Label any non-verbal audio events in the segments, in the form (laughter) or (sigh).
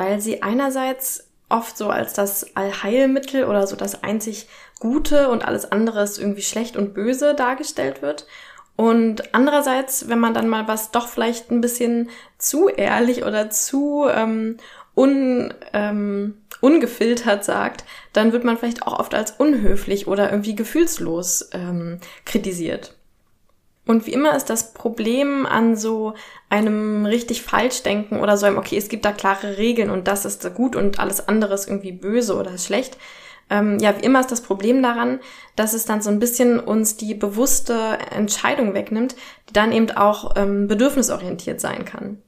weil sie einerseits oft so als das Allheilmittel oder so das einzig Gute und alles andere ist irgendwie schlecht und böse dargestellt wird. Und andererseits, wenn man dann mal was doch vielleicht ein bisschen zu ehrlich oder zu ähm, un, ähm, ungefiltert sagt, dann wird man vielleicht auch oft als unhöflich oder irgendwie gefühlslos ähm, kritisiert. Und wie immer ist das Problem an so einem richtig falsch denken oder so einem, okay, es gibt da klare Regeln und das ist gut und alles andere ist irgendwie böse oder schlecht. Ähm, ja, wie immer ist das Problem daran, dass es dann so ein bisschen uns die bewusste Entscheidung wegnimmt, die dann eben auch ähm, bedürfnisorientiert sein kann.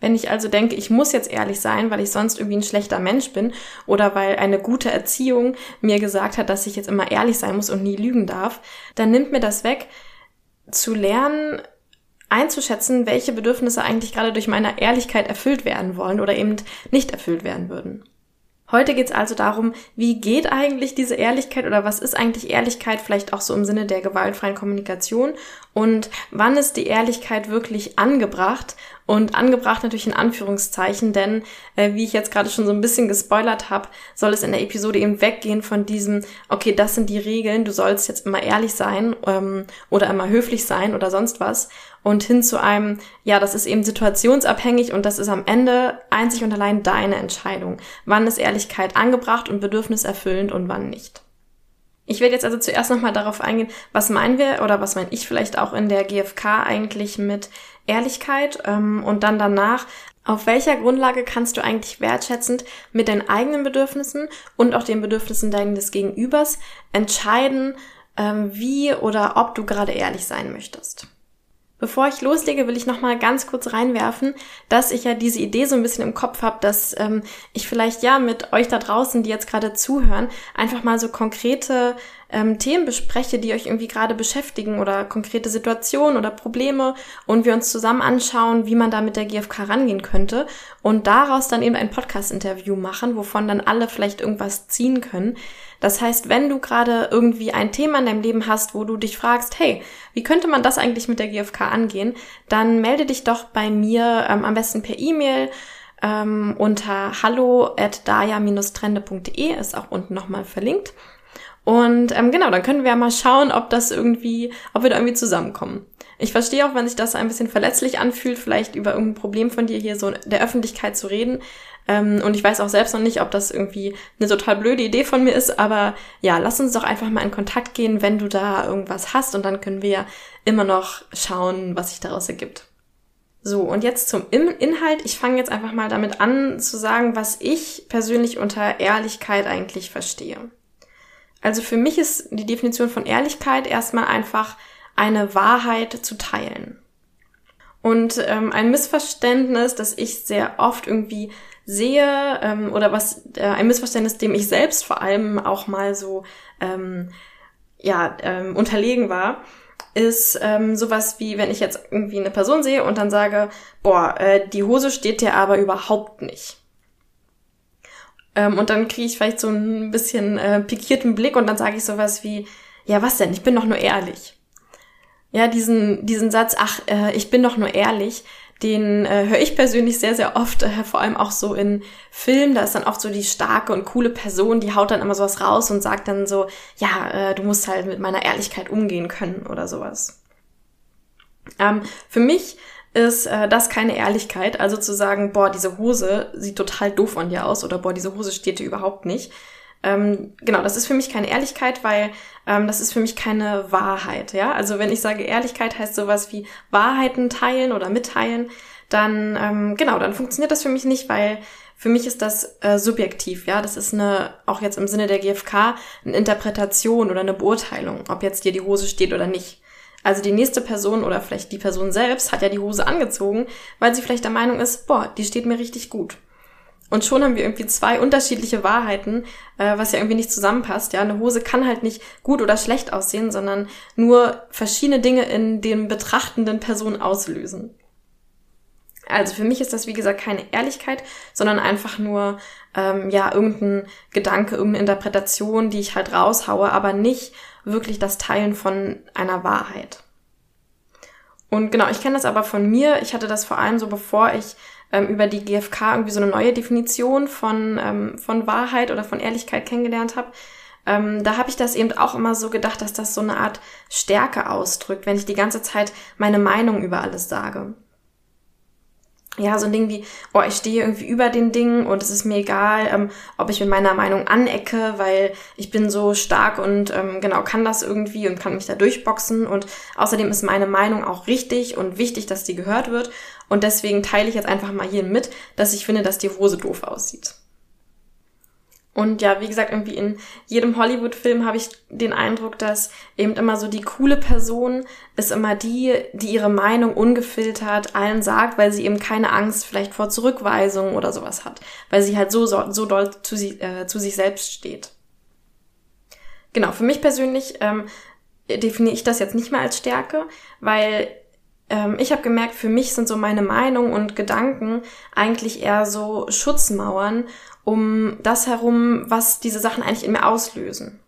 Wenn ich also denke, ich muss jetzt ehrlich sein, weil ich sonst irgendwie ein schlechter Mensch bin oder weil eine gute Erziehung mir gesagt hat, dass ich jetzt immer ehrlich sein muss und nie lügen darf, dann nimmt mir das weg, zu lernen, einzuschätzen, welche Bedürfnisse eigentlich gerade durch meine Ehrlichkeit erfüllt werden wollen oder eben nicht erfüllt werden würden. Heute geht es also darum, wie geht eigentlich diese Ehrlichkeit oder was ist eigentlich Ehrlichkeit vielleicht auch so im Sinne der gewaltfreien Kommunikation und wann ist die Ehrlichkeit wirklich angebracht und angebracht natürlich in Anführungszeichen, denn äh, wie ich jetzt gerade schon so ein bisschen gespoilert habe, soll es in der Episode eben weggehen von diesem, okay, das sind die Regeln, du sollst jetzt immer ehrlich sein ähm, oder immer höflich sein oder sonst was und hin zu einem, ja, das ist eben situationsabhängig und das ist am Ende einzig und allein deine Entscheidung. Wann ist Ehrlichkeit angebracht und bedürfniserfüllend und wann nicht? Ich werde jetzt also zuerst nochmal darauf eingehen, was meinen wir oder was meine ich vielleicht auch in der GfK eigentlich mit Ehrlichkeit ähm, und dann danach, auf welcher Grundlage kannst du eigentlich wertschätzend mit deinen eigenen Bedürfnissen und auch den Bedürfnissen deines Gegenübers entscheiden, ähm, wie oder ob du gerade ehrlich sein möchtest. Bevor ich loslege, will ich noch mal ganz kurz reinwerfen, dass ich ja diese Idee so ein bisschen im Kopf habe, dass ähm, ich vielleicht ja mit euch da draußen, die jetzt gerade zuhören, einfach mal so konkrete ähm, Themen bespreche, die euch irgendwie gerade beschäftigen oder konkrete Situationen oder Probleme und wir uns zusammen anschauen, wie man da mit der GfK rangehen könnte und daraus dann eben ein Podcast-Interview machen, wovon dann alle vielleicht irgendwas ziehen können. Das heißt, wenn du gerade irgendwie ein Thema in deinem Leben hast, wo du dich fragst, hey, wie könnte man das eigentlich mit der GfK angehen, dann melde dich doch bei mir ähm, am besten per E-Mail ähm, unter hallo at daya-trende.de, ist auch unten nochmal verlinkt. Und ähm, genau, dann können wir ja mal schauen, ob das irgendwie, ob wir da irgendwie zusammenkommen. Ich verstehe auch, wenn sich das ein bisschen verletzlich anfühlt, vielleicht über irgendein Problem von dir hier so der Öffentlichkeit zu reden. Ähm, und ich weiß auch selbst noch nicht, ob das irgendwie eine total blöde Idee von mir ist, aber ja, lass uns doch einfach mal in Kontakt gehen, wenn du da irgendwas hast und dann können wir ja immer noch schauen, was sich daraus ergibt. So, und jetzt zum Inhalt. Ich fange jetzt einfach mal damit an zu sagen, was ich persönlich unter Ehrlichkeit eigentlich verstehe. Also für mich ist die Definition von Ehrlichkeit erstmal einfach eine Wahrheit zu teilen. Und ähm, ein Missverständnis, das ich sehr oft irgendwie sehe, ähm, oder was äh, ein Missverständnis, dem ich selbst vor allem auch mal so ähm, ja, ähm, unterlegen war, ist ähm, sowas wie, wenn ich jetzt irgendwie eine Person sehe und dann sage, boah, äh, die Hose steht dir aber überhaupt nicht. Ähm, und dann kriege ich vielleicht so ein bisschen äh, pikierten Blick und dann sage ich sowas wie, ja, was denn? Ich bin doch nur ehrlich. Ja, diesen, diesen Satz, ach, äh, ich bin doch nur ehrlich, den äh, höre ich persönlich sehr, sehr oft, äh, vor allem auch so in Filmen. Da ist dann oft so die starke und coole Person, die haut dann immer sowas raus und sagt dann so, ja, äh, du musst halt mit meiner Ehrlichkeit umgehen können oder sowas. Ähm, für mich ist äh, das keine Ehrlichkeit. Also zu sagen, boah, diese Hose sieht total doof an dir aus oder boah, diese Hose steht dir überhaupt nicht. Ähm, genau, das ist für mich keine Ehrlichkeit, weil ähm, das ist für mich keine Wahrheit. Ja, also wenn ich sage Ehrlichkeit heißt sowas wie Wahrheiten teilen oder mitteilen, dann ähm, genau, dann funktioniert das für mich nicht, weil für mich ist das äh, subjektiv, ja. Das ist eine, auch jetzt im Sinne der GfK, eine Interpretation oder eine Beurteilung, ob jetzt dir die Hose steht oder nicht. Also die nächste Person oder vielleicht die Person selbst hat ja die Hose angezogen, weil sie vielleicht der Meinung ist, boah, die steht mir richtig gut. Und schon haben wir irgendwie zwei unterschiedliche Wahrheiten, äh, was ja irgendwie nicht zusammenpasst. Ja, eine Hose kann halt nicht gut oder schlecht aussehen, sondern nur verschiedene Dinge in den betrachtenden Personen auslösen. Also für mich ist das, wie gesagt, keine Ehrlichkeit, sondern einfach nur, ähm, ja, irgendein Gedanke, irgendeine Interpretation, die ich halt raushaue, aber nicht wirklich das Teilen von einer Wahrheit. Und genau, ich kenne das aber von mir. Ich hatte das vor allem so, bevor ich ähm, über die GfK irgendwie so eine neue Definition von, ähm, von Wahrheit oder von Ehrlichkeit kennengelernt habe. Ähm, da habe ich das eben auch immer so gedacht, dass das so eine Art Stärke ausdrückt, wenn ich die ganze Zeit meine Meinung über alles sage ja, so ein Ding wie, oh, ich stehe irgendwie über den Dingen und es ist mir egal, ähm, ob ich mit meiner Meinung anecke, weil ich bin so stark und ähm, genau kann das irgendwie und kann mich da durchboxen und außerdem ist meine Meinung auch richtig und wichtig, dass die gehört wird und deswegen teile ich jetzt einfach mal hier mit, dass ich finde, dass die Hose doof aussieht. Und ja, wie gesagt, irgendwie in jedem Hollywood-Film habe ich den Eindruck, dass eben immer so die coole Person ist immer die, die ihre Meinung ungefiltert allen sagt, weil sie eben keine Angst vielleicht vor Zurückweisung oder sowas hat, weil sie halt so, so, so doll zu, sie, äh, zu sich selbst steht. Genau, für mich persönlich ähm, definiere ich das jetzt nicht mehr als Stärke, weil ähm, ich habe gemerkt, für mich sind so meine Meinung und Gedanken eigentlich eher so Schutzmauern um das herum, was diese Sachen eigentlich in mir auslösen.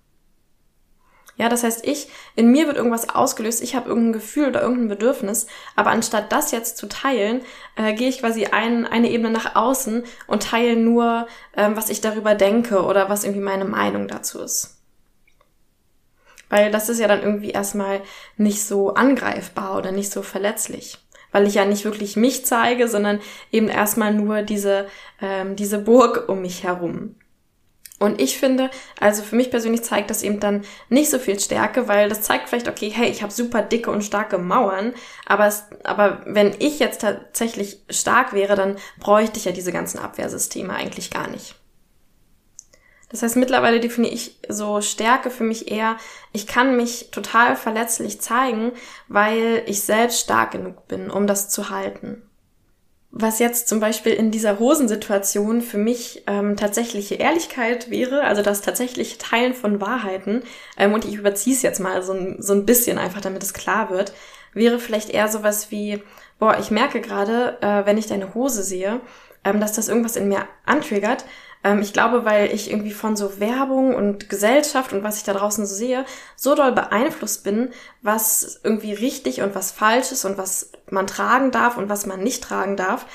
Ja, das heißt, ich, in mir wird irgendwas ausgelöst, ich habe irgendein Gefühl oder irgendein Bedürfnis, aber anstatt das jetzt zu teilen, äh, gehe ich quasi ein, eine Ebene nach außen und teile nur, ähm, was ich darüber denke oder was irgendwie meine Meinung dazu ist. Weil das ist ja dann irgendwie erstmal nicht so angreifbar oder nicht so verletzlich weil ich ja nicht wirklich mich zeige, sondern eben erstmal nur diese, ähm, diese Burg um mich herum. Und ich finde, also für mich persönlich zeigt das eben dann nicht so viel Stärke, weil das zeigt vielleicht, okay, hey, ich habe super dicke und starke Mauern, aber, es, aber wenn ich jetzt tatsächlich stark wäre, dann bräuchte ich ja diese ganzen Abwehrsysteme eigentlich gar nicht. Das heißt, mittlerweile definiere ich so Stärke für mich eher, ich kann mich total verletzlich zeigen, weil ich selbst stark genug bin, um das zu halten. Was jetzt zum Beispiel in dieser Hosensituation für mich ähm, tatsächliche Ehrlichkeit wäre, also das tatsächliche Teilen von Wahrheiten, ähm, und ich überziehe es jetzt mal so, so ein bisschen einfach, damit es klar wird, wäre vielleicht eher sowas wie, boah, ich merke gerade, äh, wenn ich deine Hose sehe, ähm, dass das irgendwas in mir antriggert, ähm, ich glaube, weil ich irgendwie von so Werbung und Gesellschaft und was ich da draußen so sehe, so doll beeinflusst bin, was irgendwie richtig und was falsch ist und was man tragen darf und was man nicht tragen darf,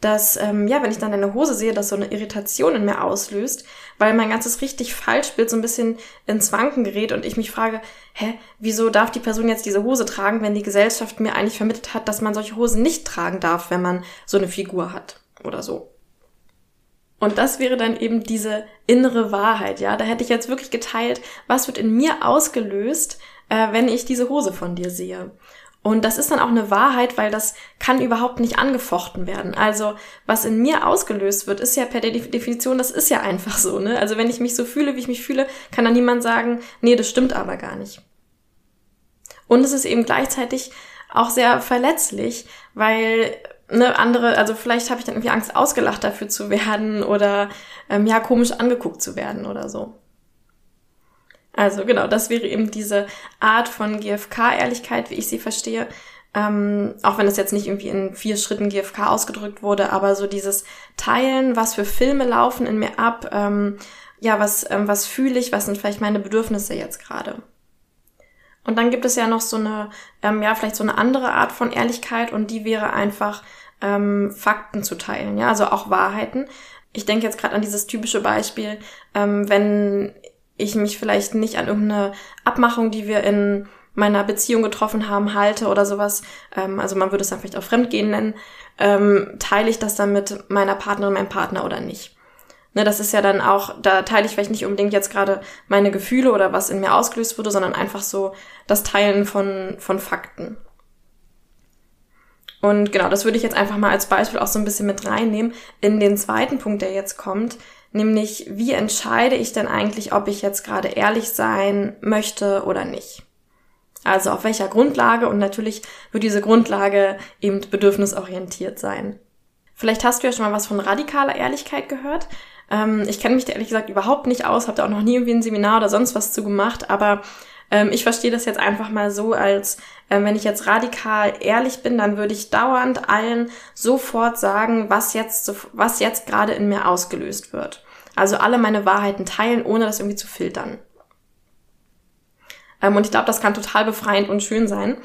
dass, ähm, ja, wenn ich dann eine Hose sehe, das so eine Irritation in mir auslöst, weil mein ganzes richtig Falschbild so ein bisschen ins Wanken gerät und ich mich frage, hä, wieso darf die Person jetzt diese Hose tragen, wenn die Gesellschaft mir eigentlich vermittelt hat, dass man solche Hosen nicht tragen darf, wenn man so eine Figur hat oder so. Und das wäre dann eben diese innere Wahrheit, ja. Da hätte ich jetzt wirklich geteilt, was wird in mir ausgelöst, äh, wenn ich diese Hose von dir sehe. Und das ist dann auch eine Wahrheit, weil das kann überhaupt nicht angefochten werden. Also was in mir ausgelöst wird, ist ja per Definition, das ist ja einfach so. Ne? Also wenn ich mich so fühle, wie ich mich fühle, kann dann niemand sagen, nee, das stimmt aber gar nicht. Und es ist eben gleichzeitig auch sehr verletzlich, weil ne, andere, also vielleicht habe ich dann irgendwie Angst, ausgelacht dafür zu werden oder ähm, ja, komisch angeguckt zu werden oder so. Also genau, das wäre eben diese Art von GFK-Ehrlichkeit, wie ich sie verstehe. Ähm, auch wenn es jetzt nicht irgendwie in vier Schritten GFK ausgedrückt wurde, aber so dieses Teilen, was für Filme laufen in mir ab, ähm, ja, was, ähm, was fühle ich, was sind vielleicht meine Bedürfnisse jetzt gerade. Und dann gibt es ja noch so eine, ähm, ja, vielleicht so eine andere Art von Ehrlichkeit und die wäre einfach ähm, Fakten zu teilen, ja, also auch Wahrheiten. Ich denke jetzt gerade an dieses typische Beispiel, ähm, wenn ich mich vielleicht nicht an irgendeine Abmachung, die wir in meiner Beziehung getroffen haben, halte oder sowas, ähm, also man würde es dann vielleicht auch Fremdgehen nennen, ähm, teile ich das dann mit meiner Partnerin, meinem Partner oder nicht. Ne, das ist ja dann auch, da teile ich vielleicht nicht unbedingt jetzt gerade meine Gefühle oder was in mir ausgelöst wurde, sondern einfach so das Teilen von, von Fakten. Und genau, das würde ich jetzt einfach mal als Beispiel auch so ein bisschen mit reinnehmen in den zweiten Punkt, der jetzt kommt, nämlich wie entscheide ich denn eigentlich, ob ich jetzt gerade ehrlich sein möchte oder nicht? Also auf welcher Grundlage und natürlich wird diese Grundlage eben bedürfnisorientiert sein. Vielleicht hast du ja schon mal was von radikaler Ehrlichkeit gehört. Ähm, ich kenne mich da ehrlich gesagt überhaupt nicht aus, habe da auch noch nie irgendwie ein Seminar oder sonst was zu gemacht, aber ähm, ich verstehe das jetzt einfach mal so, als äh, wenn ich jetzt radikal ehrlich bin, dann würde ich dauernd allen sofort sagen, was jetzt, was jetzt gerade in mir ausgelöst wird. Also alle meine Wahrheiten teilen, ohne das irgendwie zu filtern. Ähm, und ich glaube, das kann total befreiend und schön sein.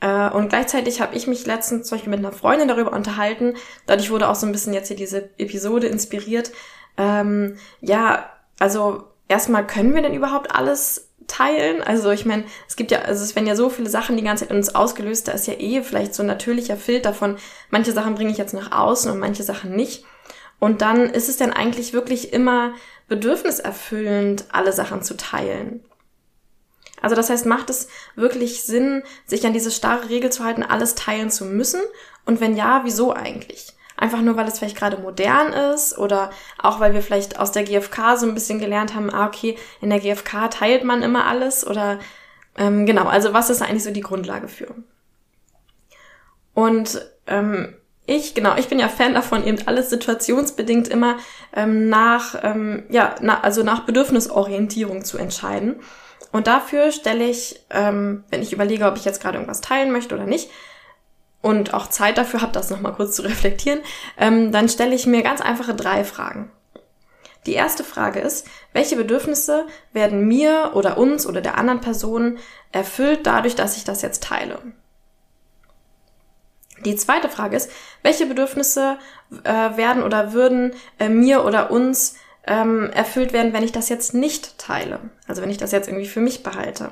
Äh, und gleichzeitig habe ich mich letztens zum Beispiel mit einer Freundin darüber unterhalten. Dadurch wurde auch so ein bisschen jetzt hier diese Episode inspiriert. Ähm, ja, also erstmal können wir denn überhaupt alles teilen. Also ich meine, es gibt ja, also es werden ja so viele Sachen die ganze Zeit in uns ausgelöst, da ist ja eh vielleicht so ein natürlicher Filter von, manche Sachen bringe ich jetzt nach außen und manche Sachen nicht. Und dann ist es dann eigentlich wirklich immer bedürfniserfüllend, alle Sachen zu teilen. Also das heißt, macht es wirklich Sinn, sich an diese starre Regel zu halten, alles teilen zu müssen? Und wenn ja, wieso eigentlich? Einfach nur, weil es vielleicht gerade modern ist oder auch weil wir vielleicht aus der GfK so ein bisschen gelernt haben, ah, okay, in der GfK teilt man immer alles oder ähm, genau, also was ist eigentlich so die Grundlage für? Und ähm, ich, genau, ich bin ja Fan davon, eben alles situationsbedingt immer ähm, nach, ähm, ja, na, also nach Bedürfnisorientierung zu entscheiden. Und dafür stelle ich, ähm, wenn ich überlege, ob ich jetzt gerade irgendwas teilen möchte oder nicht, und auch Zeit dafür habe, das nochmal kurz zu (laughs) reflektieren, ähm, dann stelle ich mir ganz einfache drei Fragen. Die erste Frage ist, welche Bedürfnisse werden mir oder uns oder der anderen Person erfüllt dadurch, dass ich das jetzt teile? Die zweite Frage ist, welche Bedürfnisse äh, werden oder würden äh, mir oder uns ähm, erfüllt werden, wenn ich das jetzt nicht teile? Also wenn ich das jetzt irgendwie für mich behalte?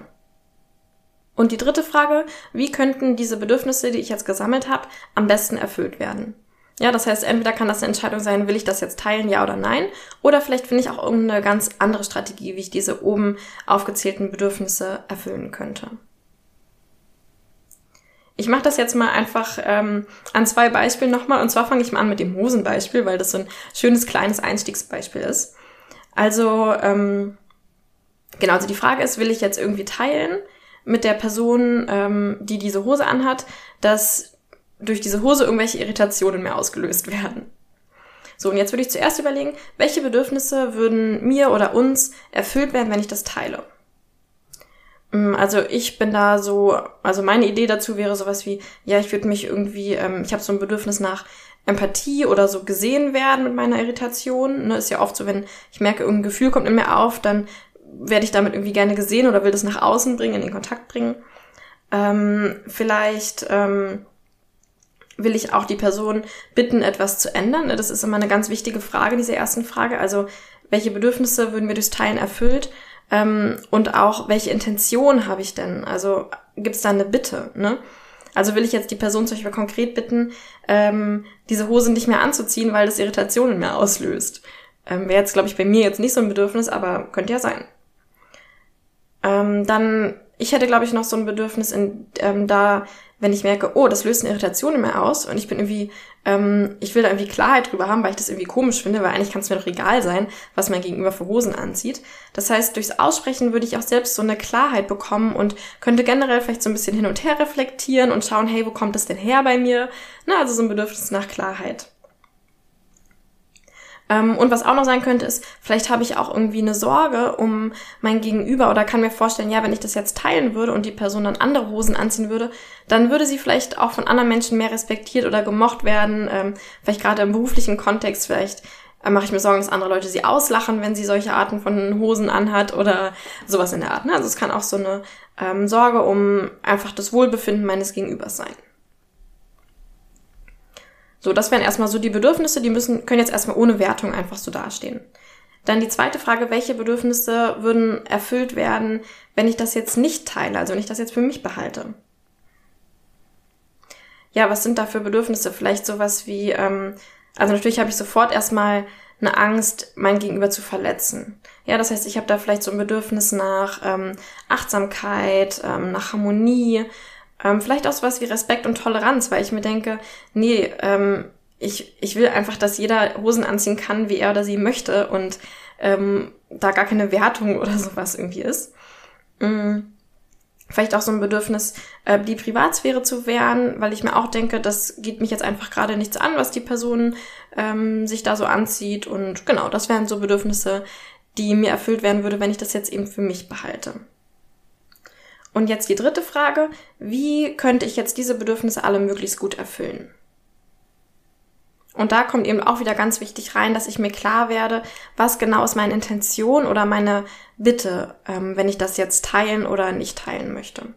Und die dritte Frage, wie könnten diese Bedürfnisse, die ich jetzt gesammelt habe, am besten erfüllt werden? Ja, das heißt, entweder kann das eine Entscheidung sein, will ich das jetzt teilen, ja oder nein, oder vielleicht finde ich auch irgendeine ganz andere Strategie, wie ich diese oben aufgezählten Bedürfnisse erfüllen könnte. Ich mache das jetzt mal einfach ähm, an zwei Beispielen nochmal. Und zwar fange ich mal an mit dem Hosenbeispiel, weil das so ein schönes kleines Einstiegsbeispiel ist. Also, ähm, genau, also die Frage ist, will ich jetzt irgendwie teilen? mit der Person, ähm, die diese Hose anhat, dass durch diese Hose irgendwelche Irritationen mehr ausgelöst werden. So, und jetzt würde ich zuerst überlegen, welche Bedürfnisse würden mir oder uns erfüllt werden, wenn ich das teile. Mm, also ich bin da so, also meine Idee dazu wäre sowas wie, ja, ich würde mich irgendwie, ähm, ich habe so ein Bedürfnis nach Empathie oder so gesehen werden mit meiner Irritation. Ne, ist ja oft so, wenn ich merke, irgendein Gefühl kommt in mir auf, dann werde ich damit irgendwie gerne gesehen oder will das nach außen bringen, in den Kontakt bringen. Ähm, vielleicht ähm, will ich auch die Person bitten, etwas zu ändern. Das ist immer eine ganz wichtige Frage, diese ersten Frage. Also, welche Bedürfnisse würden mir durchs Teilen erfüllt? Ähm, und auch, welche Intention habe ich denn? Also, gibt es da eine Bitte? Ne? Also will ich jetzt die Person zum Beispiel konkret bitten, ähm, diese Hose nicht mehr anzuziehen, weil das Irritationen mehr auslöst. Ähm, Wäre jetzt, glaube ich, bei mir jetzt nicht so ein Bedürfnis, aber könnte ja sein. Ähm, dann, ich hätte, glaube ich, noch so ein Bedürfnis in, ähm, da, wenn ich merke, oh, das löst eine Irritation in mir aus und ich bin irgendwie, ähm, ich will da irgendwie Klarheit drüber haben, weil ich das irgendwie komisch finde, weil eigentlich kann es mir doch egal sein, was mein Gegenüber für Hosen anzieht. Das heißt, durchs Aussprechen würde ich auch selbst so eine Klarheit bekommen und könnte generell vielleicht so ein bisschen hin und her reflektieren und schauen, hey, wo kommt das denn her bei mir? Na, also so ein Bedürfnis nach Klarheit. Ähm, und was auch noch sein könnte, ist, vielleicht habe ich auch irgendwie eine Sorge um mein Gegenüber oder kann mir vorstellen, ja, wenn ich das jetzt teilen würde und die Person dann andere Hosen anziehen würde, dann würde sie vielleicht auch von anderen Menschen mehr respektiert oder gemocht werden. Ähm, vielleicht gerade im beruflichen Kontext, vielleicht äh, mache ich mir Sorgen, dass andere Leute sie auslachen, wenn sie solche Arten von Hosen anhat oder sowas in der Art. Ne? Also es kann auch so eine ähm, Sorge um einfach das Wohlbefinden meines Gegenübers sein. So, das wären erstmal so die Bedürfnisse, die müssen, können jetzt erstmal ohne Wertung einfach so dastehen. Dann die zweite Frage, welche Bedürfnisse würden erfüllt werden, wenn ich das jetzt nicht teile, also wenn ich das jetzt für mich behalte? Ja, was sind da für Bedürfnisse? Vielleicht sowas wie, ähm, also natürlich habe ich sofort erstmal eine Angst, mein Gegenüber zu verletzen. Ja, das heißt, ich habe da vielleicht so ein Bedürfnis nach ähm, Achtsamkeit, ähm, nach Harmonie, ähm, vielleicht auch sowas wie Respekt und Toleranz, weil ich mir denke, nee, ähm, ich, ich will einfach, dass jeder Hosen anziehen kann, wie er oder sie möchte und ähm, da gar keine Wertung (laughs) oder sowas irgendwie ist. Mhm. Vielleicht auch so ein Bedürfnis, äh, die Privatsphäre zu wehren, weil ich mir auch denke, das geht mich jetzt einfach gerade nichts an, was die Person ähm, sich da so anzieht. Und genau, das wären so Bedürfnisse, die mir erfüllt werden würde, wenn ich das jetzt eben für mich behalte. Und jetzt die dritte Frage, wie könnte ich jetzt diese Bedürfnisse alle möglichst gut erfüllen? Und da kommt eben auch wieder ganz wichtig rein, dass ich mir klar werde, was genau ist meine Intention oder meine Bitte, ähm, wenn ich das jetzt teilen oder nicht teilen möchte.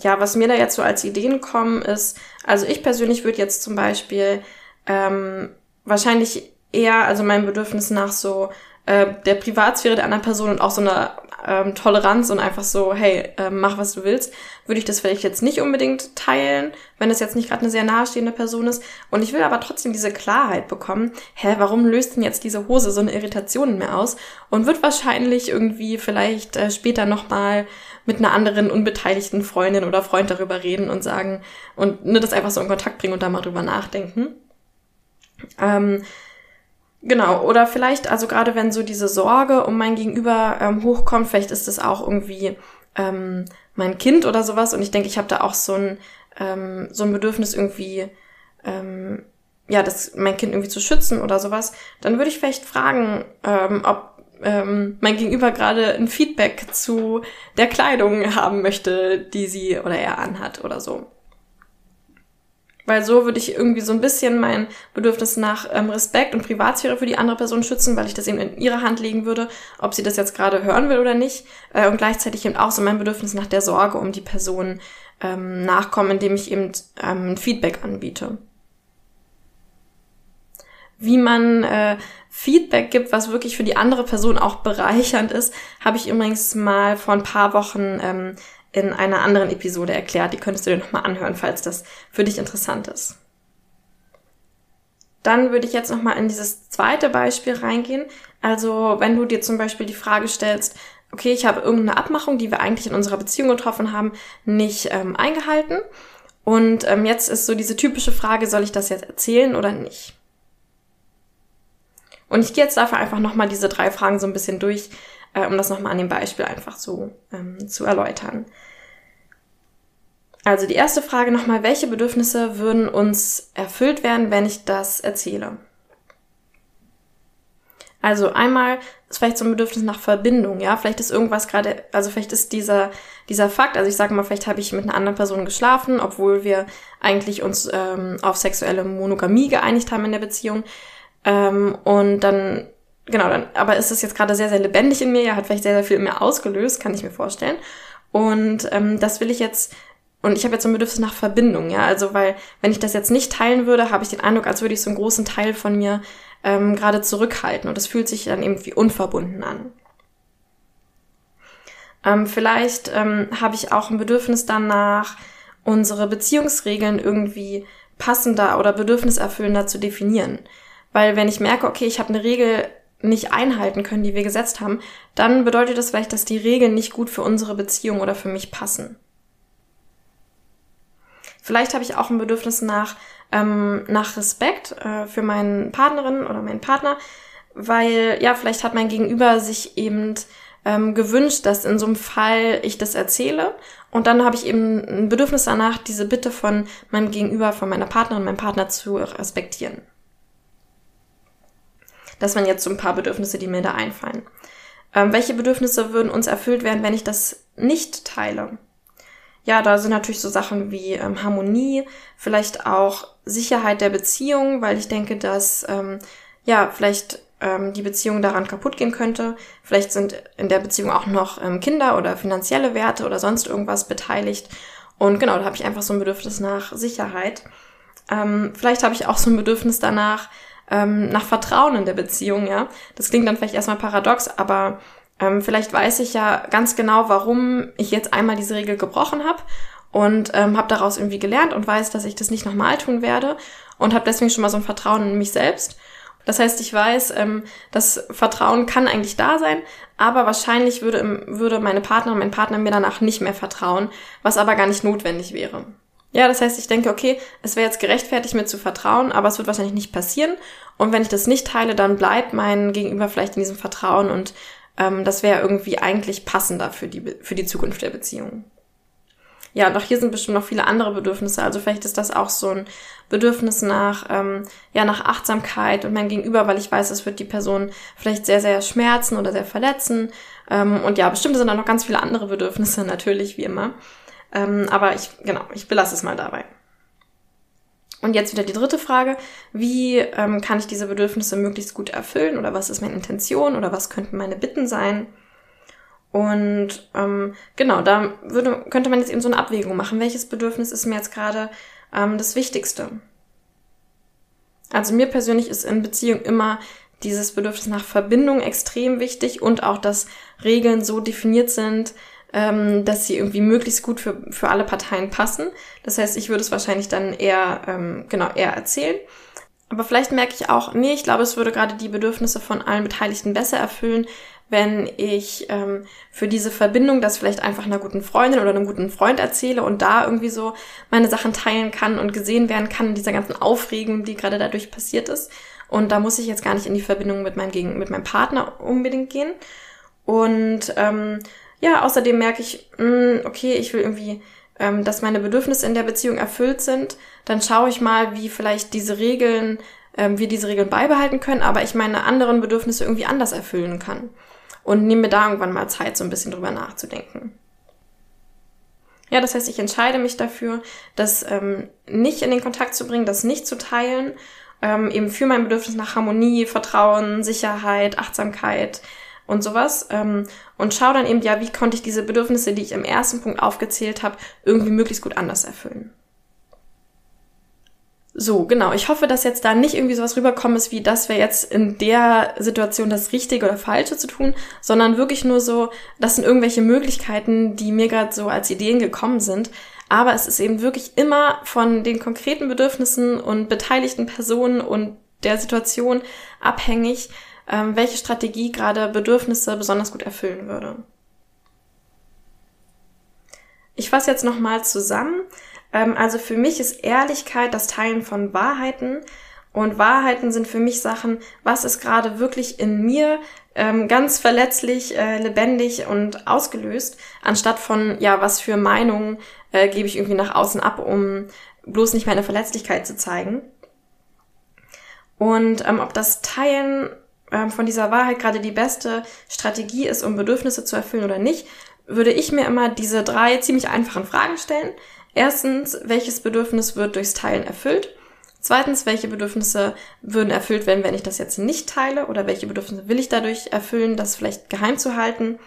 Ja, was mir da jetzt so als Ideen kommen, ist, also ich persönlich würde jetzt zum Beispiel ähm, wahrscheinlich eher, also mein Bedürfnis nach so äh, der Privatsphäre der anderen Person und auch so einer ähm, Toleranz und einfach so, hey, äh, mach was du willst, würde ich das vielleicht jetzt nicht unbedingt teilen, wenn es jetzt nicht gerade eine sehr nahestehende Person ist. Und ich will aber trotzdem diese Klarheit bekommen, hä, warum löst denn jetzt diese Hose so eine Irritation in mir aus? Und wird wahrscheinlich irgendwie vielleicht äh, später nochmal mit einer anderen unbeteiligten Freundin oder Freund darüber reden und sagen und ne, das einfach so in Kontakt bringen und da mal drüber nachdenken. Ähm, Genau, oder vielleicht, also gerade wenn so diese Sorge um mein Gegenüber ähm, hochkommt, vielleicht ist es auch irgendwie ähm, mein Kind oder sowas und ich denke, ich habe da auch so ein, ähm, so ein Bedürfnis irgendwie, ähm, ja, das mein Kind irgendwie zu schützen oder sowas, dann würde ich vielleicht fragen, ähm, ob ähm, mein Gegenüber gerade ein Feedback zu der Kleidung haben möchte, die sie oder er anhat oder so. Weil so würde ich irgendwie so ein bisschen mein Bedürfnis nach ähm, Respekt und Privatsphäre für die andere Person schützen, weil ich das eben in ihre Hand legen würde, ob sie das jetzt gerade hören will oder nicht. Äh, und gleichzeitig eben auch so mein Bedürfnis nach der Sorge um die Person ähm, nachkommen, indem ich eben ähm, Feedback anbiete. Wie man äh, Feedback gibt, was wirklich für die andere Person auch bereichernd ist, habe ich übrigens mal vor ein paar Wochen ähm, in einer anderen Episode erklärt. Die könntest du dir nochmal anhören, falls das für dich interessant ist. Dann würde ich jetzt nochmal in dieses zweite Beispiel reingehen. Also wenn du dir zum Beispiel die Frage stellst, okay, ich habe irgendeine Abmachung, die wir eigentlich in unserer Beziehung getroffen haben, nicht ähm, eingehalten. Und ähm, jetzt ist so diese typische Frage, soll ich das jetzt erzählen oder nicht? Und ich gehe jetzt dafür einfach nochmal diese drei Fragen so ein bisschen durch, äh, um das nochmal an dem Beispiel einfach so ähm, zu erläutern. Also die erste Frage nochmal, welche Bedürfnisse würden uns erfüllt werden, wenn ich das erzähle? Also einmal ist vielleicht so ein Bedürfnis nach Verbindung, ja, vielleicht ist irgendwas gerade, also vielleicht ist dieser dieser Fakt, also ich sage mal, vielleicht habe ich mit einer anderen Person geschlafen, obwohl wir eigentlich uns ähm, auf sexuelle Monogamie geeinigt haben in der Beziehung ähm, und dann genau, dann, aber ist es jetzt gerade sehr, sehr lebendig in mir, ja, hat vielleicht sehr, sehr viel in mir ausgelöst, kann ich mir vorstellen. Und ähm, das will ich jetzt, und ich habe jetzt so ein Bedürfnis nach Verbindung, ja, also weil, wenn ich das jetzt nicht teilen würde, habe ich den Eindruck, als würde ich so einen großen Teil von mir ähm, gerade zurückhalten. Und das fühlt sich dann irgendwie unverbunden an. Ähm, vielleicht ähm, habe ich auch ein Bedürfnis danach, unsere Beziehungsregeln irgendwie passender oder bedürfniserfüllender zu definieren. Weil wenn ich merke, okay, ich habe eine Regel nicht einhalten können, die wir gesetzt haben, dann bedeutet das vielleicht, dass die Regeln nicht gut für unsere Beziehung oder für mich passen. Vielleicht habe ich auch ein Bedürfnis nach, ähm, nach Respekt äh, für meinen Partnerin oder meinen Partner, weil ja, vielleicht hat mein Gegenüber sich eben ähm, gewünscht, dass in so einem Fall ich das erzähle. Und dann habe ich eben ein Bedürfnis danach, diese Bitte von meinem Gegenüber, von meiner Partnerin, meinem Partner zu respektieren. Das waren jetzt so ein paar Bedürfnisse, die mir da einfallen. Ähm, welche Bedürfnisse würden uns erfüllt werden, wenn ich das nicht teile? Ja, da sind natürlich so Sachen wie ähm, Harmonie, vielleicht auch Sicherheit der Beziehung, weil ich denke, dass ähm, ja vielleicht ähm, die Beziehung daran kaputt gehen könnte. Vielleicht sind in der Beziehung auch noch ähm, Kinder oder finanzielle Werte oder sonst irgendwas beteiligt. Und genau, da habe ich einfach so ein Bedürfnis nach Sicherheit. Ähm, vielleicht habe ich auch so ein Bedürfnis danach, ähm, nach Vertrauen in der Beziehung, ja. Das klingt dann vielleicht erstmal paradox, aber ähm, vielleicht weiß ich ja ganz genau, warum ich jetzt einmal diese Regel gebrochen habe und ähm, habe daraus irgendwie gelernt und weiß, dass ich das nicht nochmal tun werde und habe deswegen schon mal so ein Vertrauen in mich selbst. Das heißt, ich weiß, ähm, das Vertrauen kann eigentlich da sein, aber wahrscheinlich würde, würde meine Partnerin, mein Partner mir danach nicht mehr vertrauen, was aber gar nicht notwendig wäre. Ja, das heißt, ich denke, okay, es wäre jetzt gerechtfertigt, mir zu vertrauen, aber es wird wahrscheinlich nicht passieren. Und wenn ich das nicht teile, dann bleibt mein Gegenüber vielleicht in diesem Vertrauen und ähm, das wäre irgendwie eigentlich passender für die, für die Zukunft der Beziehung. Ja, und auch hier sind bestimmt noch viele andere Bedürfnisse. Also vielleicht ist das auch so ein Bedürfnis nach, ähm, ja, nach Achtsamkeit und mein Gegenüber, weil ich weiß, es wird die Person vielleicht sehr, sehr schmerzen oder sehr verletzen. Ähm, und ja, bestimmt sind da noch ganz viele andere Bedürfnisse, (laughs) natürlich, wie immer. Ähm, aber ich, genau, ich belasse es mal dabei. Und jetzt wieder die dritte Frage. Wie ähm, kann ich diese Bedürfnisse möglichst gut erfüllen? Oder was ist meine Intention? Oder was könnten meine Bitten sein? Und ähm, genau, da würde, könnte man jetzt eben so eine Abwägung machen. Welches Bedürfnis ist mir jetzt gerade ähm, das Wichtigste? Also mir persönlich ist in Beziehung immer dieses Bedürfnis nach Verbindung extrem wichtig und auch, dass Regeln so definiert sind, ähm, dass sie irgendwie möglichst gut für, für alle Parteien passen. Das heißt, ich würde es wahrscheinlich dann eher, ähm, genau, eher erzählen. Aber vielleicht merke ich auch, nee, ich glaube, es würde gerade die Bedürfnisse von allen Beteiligten besser erfüllen, wenn ich ähm, für diese Verbindung das vielleicht einfach einer guten Freundin oder einem guten Freund erzähle und da irgendwie so meine Sachen teilen kann und gesehen werden kann in dieser ganzen Aufregung, die gerade dadurch passiert ist. Und da muss ich jetzt gar nicht in die Verbindung mit meinem, Gegen mit meinem Partner unbedingt gehen. Und ähm, ja, außerdem merke ich, mh, hm, okay, ich will irgendwie, ähm, dass meine Bedürfnisse in der Beziehung erfüllt sind. Dann schaue ich mal, wie vielleicht diese Regeln, ähm, wir diese Regeln beibehalten können, aber ich meine anderen Bedürfnisse irgendwie anders erfüllen kann. Und nehme mir da irgendwann mal Zeit, so ein bisschen drüber nachzudenken. Ja, das heißt, ich entscheide mich dafür, das ähm, nicht in den Kontakt zu bringen, das nicht zu teilen, ähm, eben für mein Bedürfnis nach Harmonie, Vertrauen, Sicherheit, Achtsamkeit, und sowas. Ähm, und schau dann eben, ja, wie konnte ich diese Bedürfnisse, die ich im ersten Punkt aufgezählt habe, irgendwie möglichst gut anders erfüllen. So, genau. Ich hoffe, dass jetzt da nicht irgendwie sowas rüberkommen ist, wie das wäre jetzt in der Situation das Richtige oder Falsche zu tun, sondern wirklich nur so, das sind irgendwelche Möglichkeiten, die mir gerade so als Ideen gekommen sind. Aber es ist eben wirklich immer von den konkreten Bedürfnissen und beteiligten Personen und der Situation abhängig, ähm, welche Strategie gerade Bedürfnisse besonders gut erfüllen würde. Ich fasse jetzt nochmal zusammen. Ähm, also für mich ist Ehrlichkeit das Teilen von Wahrheiten. Und Wahrheiten sind für mich Sachen, was ist gerade wirklich in mir ähm, ganz verletzlich, äh, lebendig und ausgelöst, anstatt von, ja, was für Meinungen äh, gebe ich irgendwie nach außen ab, um bloß nicht meine Verletzlichkeit zu zeigen. Und ähm, ob das Teilen ähm, von dieser Wahrheit gerade die beste Strategie ist, um Bedürfnisse zu erfüllen oder nicht, würde ich mir immer diese drei ziemlich einfachen Fragen stellen. Erstens, welches Bedürfnis wird durchs Teilen erfüllt? Zweitens, welche Bedürfnisse würden erfüllt werden, wenn ich das jetzt nicht teile? Oder welche Bedürfnisse will ich dadurch erfüllen, das vielleicht geheim zu halten?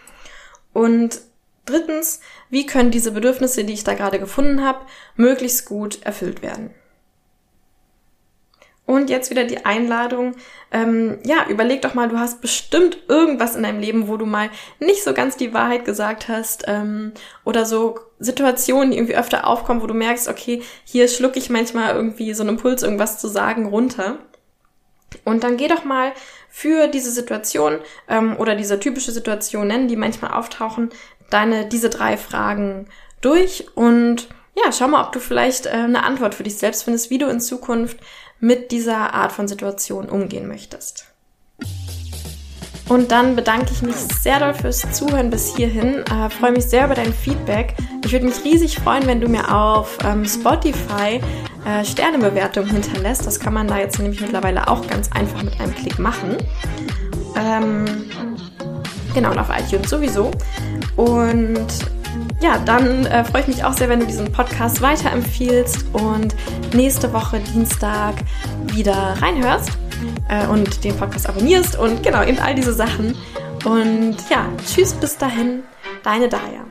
Und drittens, wie können diese Bedürfnisse, die ich da gerade gefunden habe, möglichst gut erfüllt werden? Und jetzt wieder die Einladung, ähm, ja, überleg doch mal, du hast bestimmt irgendwas in deinem Leben, wo du mal nicht so ganz die Wahrheit gesagt hast ähm, oder so Situationen, die irgendwie öfter aufkommen, wo du merkst, okay, hier schluck ich manchmal irgendwie so einen Impuls, irgendwas zu sagen, runter. Und dann geh doch mal für diese Situation ähm, oder diese typische Situationen, die manchmal auftauchen, deine diese drei Fragen durch und ja, schau mal, ob du vielleicht äh, eine Antwort für dich selbst findest, wie du in Zukunft mit dieser Art von Situation umgehen möchtest. Und dann bedanke ich mich sehr doll fürs Zuhören bis hierhin. Äh, freue mich sehr über dein Feedback. Ich würde mich riesig freuen, wenn du mir auf ähm, Spotify äh, Sternebewertung hinterlässt. Das kann man da jetzt nämlich mittlerweile auch ganz einfach mit einem Klick machen. Ähm, genau, und auf iTunes sowieso. Und ja, dann äh, freue ich mich auch sehr, wenn du diesen Podcast weiterempfiehlst und nächste Woche Dienstag wieder reinhörst äh, und den Podcast abonnierst und genau, eben all diese Sachen. Und ja, tschüss bis dahin, deine Daya.